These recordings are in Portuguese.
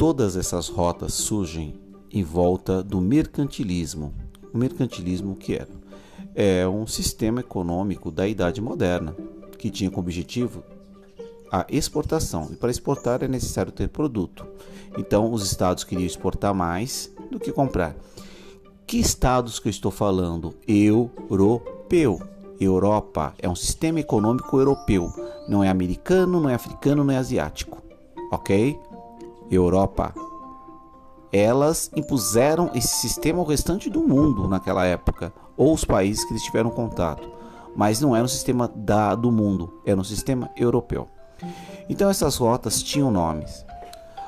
todas essas rotas surgem em volta do mercantilismo. O mercantilismo que era? É um sistema econômico da Idade Moderna que tinha como objetivo a exportação. E para exportar é necessário ter produto. Então os estados queriam exportar mais do que comprar. Que estados que eu estou falando? Europeu. Europa é um sistema econômico europeu. Não é americano, não é africano, não é asiático. Ok? Europa. Elas impuseram esse sistema ao restante do mundo naquela época, ou os países que eles tiveram contato. Mas não era um sistema da, do mundo, era um sistema europeu. Então essas rotas tinham nomes.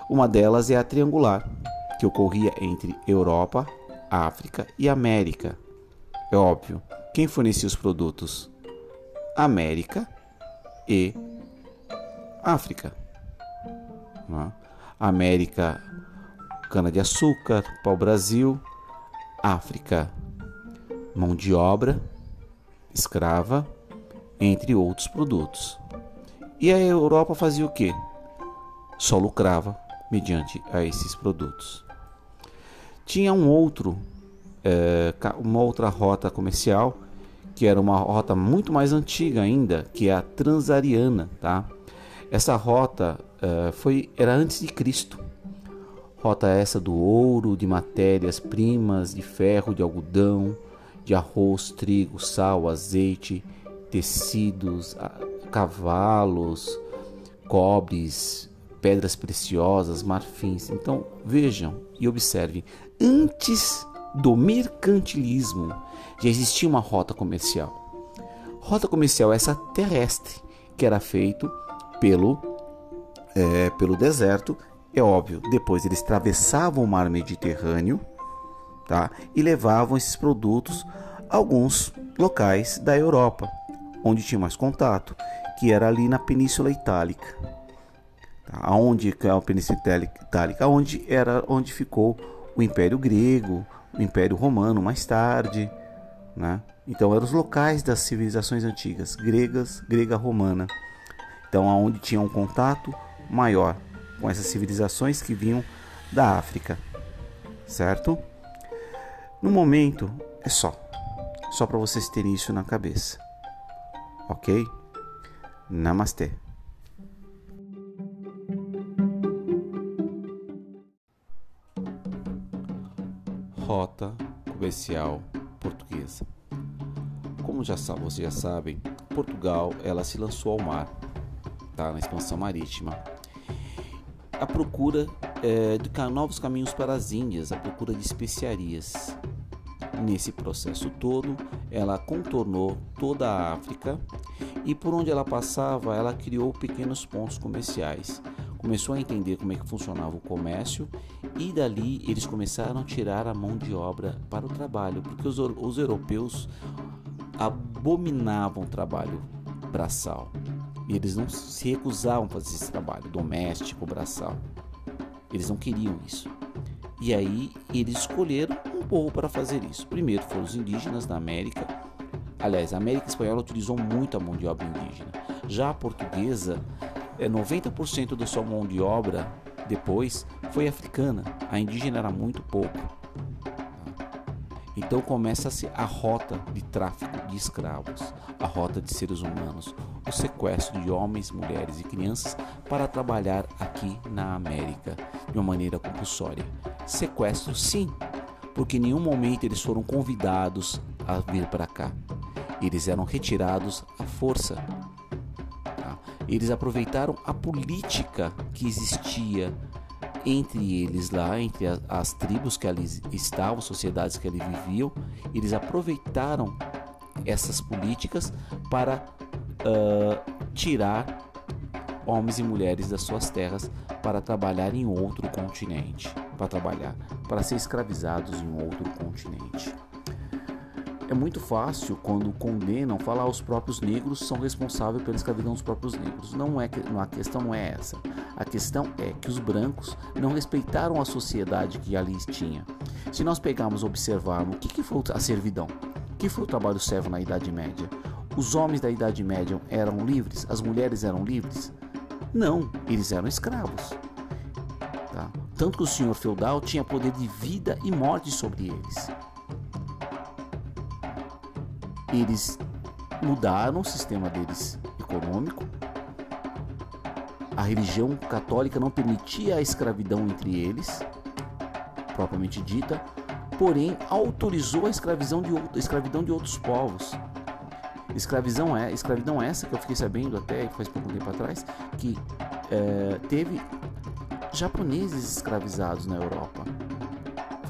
Uma delas é a triangular, que ocorria entre Europa, África e América. É óbvio, quem fornecia os produtos? América e África. É? América, cana-de-açúcar para o Brasil, África, mão de obra, escrava, entre outros produtos. E a Europa fazia o que? Só lucrava mediante a esses produtos. Tinha um outro, é, uma outra rota comercial que era uma rota muito mais antiga ainda, que é a Transariana, tá? Essa rota uh, foi era antes de Cristo. Rota essa do ouro, de matérias-primas, de ferro, de algodão, de arroz, trigo, sal, azeite, tecidos, cavalos, cobres, pedras preciosas, marfins. Então vejam e observem, antes do mercantilismo já existia uma rota comercial. Rota comercial essa terrestre que era feito pelo, é, pelo deserto. É óbvio, depois eles atravessavam o mar Mediterrâneo tá? e levavam esses produtos a alguns locais da Europa, onde tinha mais contato, que era ali na Península Itálica. Tá? Aonde é a Península Itálica, onde era onde ficou o Império Grego, o Império Romano mais tarde, né? Então eram os locais das civilizações antigas, gregas, grega romana. Então, aonde tinha um contato maior com essas civilizações que vinham da África, certo? No momento é só, só para vocês terem isso na cabeça, ok? Namastê. Rota comercial portuguesa. Como já vocês já sabem, Portugal ela se lançou ao mar tá? na expansão marítima. A procura é, de novos caminhos para as Índias, a procura de especiarias. Nesse processo todo, ela contornou toda a África e por onde ela passava, ela criou pequenos pontos comerciais. Começou a entender como é que funcionava o comércio e dali eles começaram a tirar a mão de obra para o trabalho, porque os, os europeus abominavam o trabalho braçal. E eles não se recusavam a fazer esse trabalho doméstico, braçal. Eles não queriam isso. E aí eles escolheram um povo para fazer isso. Primeiro foram os indígenas da América. Aliás, a América Espanhola utilizou muito a mão de obra indígena. Já a portuguesa, é 90% da sua mão de obra depois foi africana. A indígena era muito pouco. Então começa-se a rota de tráfico de escravos, a rota de seres humanos, o sequestro de homens, mulheres e crianças para trabalhar aqui na América de uma maneira compulsória. Sequestro, sim, porque em nenhum momento eles foram convidados a vir para cá. Eles eram retirados à força. Tá? Eles aproveitaram a política que existia entre eles lá, entre as, as tribos que ali estavam, sociedades que ali viviam, eles aproveitaram essas políticas para uh, tirar homens e mulheres das suas terras para trabalhar em outro continente, para trabalhar, para ser escravizados em outro continente. É muito fácil quando condenam falar os próprios negros são responsáveis pela escravidão dos próprios negros. Não é a questão é essa. A questão é que os brancos não respeitaram a sociedade que ali tinha. Se nós pegarmos observarmos o que, que foi a servidão, o que foi o trabalho servo na Idade Média, os homens da Idade Média eram livres, as mulheres eram livres? Não, eles eram escravos. Tá? Tanto que o senhor feudal tinha poder de vida e morte sobre eles. Eles mudaram o sistema deles econômico. A religião católica não permitia a escravidão entre eles, propriamente dita, porém autorizou a escravidão de, a escravidão de outros povos. Escravidão é escravidão essa que eu fiquei sabendo até faz pouco tempo atrás que é, teve japoneses escravizados na Europa.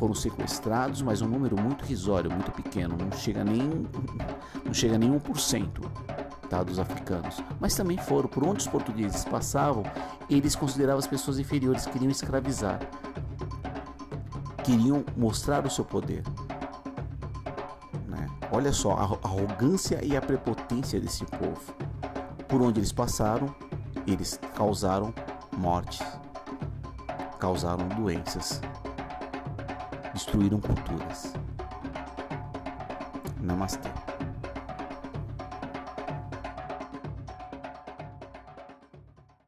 Foram sequestrados, mas um número muito risório, muito pequeno, não chega nem não chega nem 1% tá, dos africanos. Mas também foram, por onde os portugueses passavam, eles consideravam as pessoas inferiores, queriam escravizar. Queriam mostrar o seu poder. Né? Olha só a arrogância e a prepotência desse povo. Por onde eles passaram, eles causaram mortes, causaram doenças, destruíram culturas. Namastê.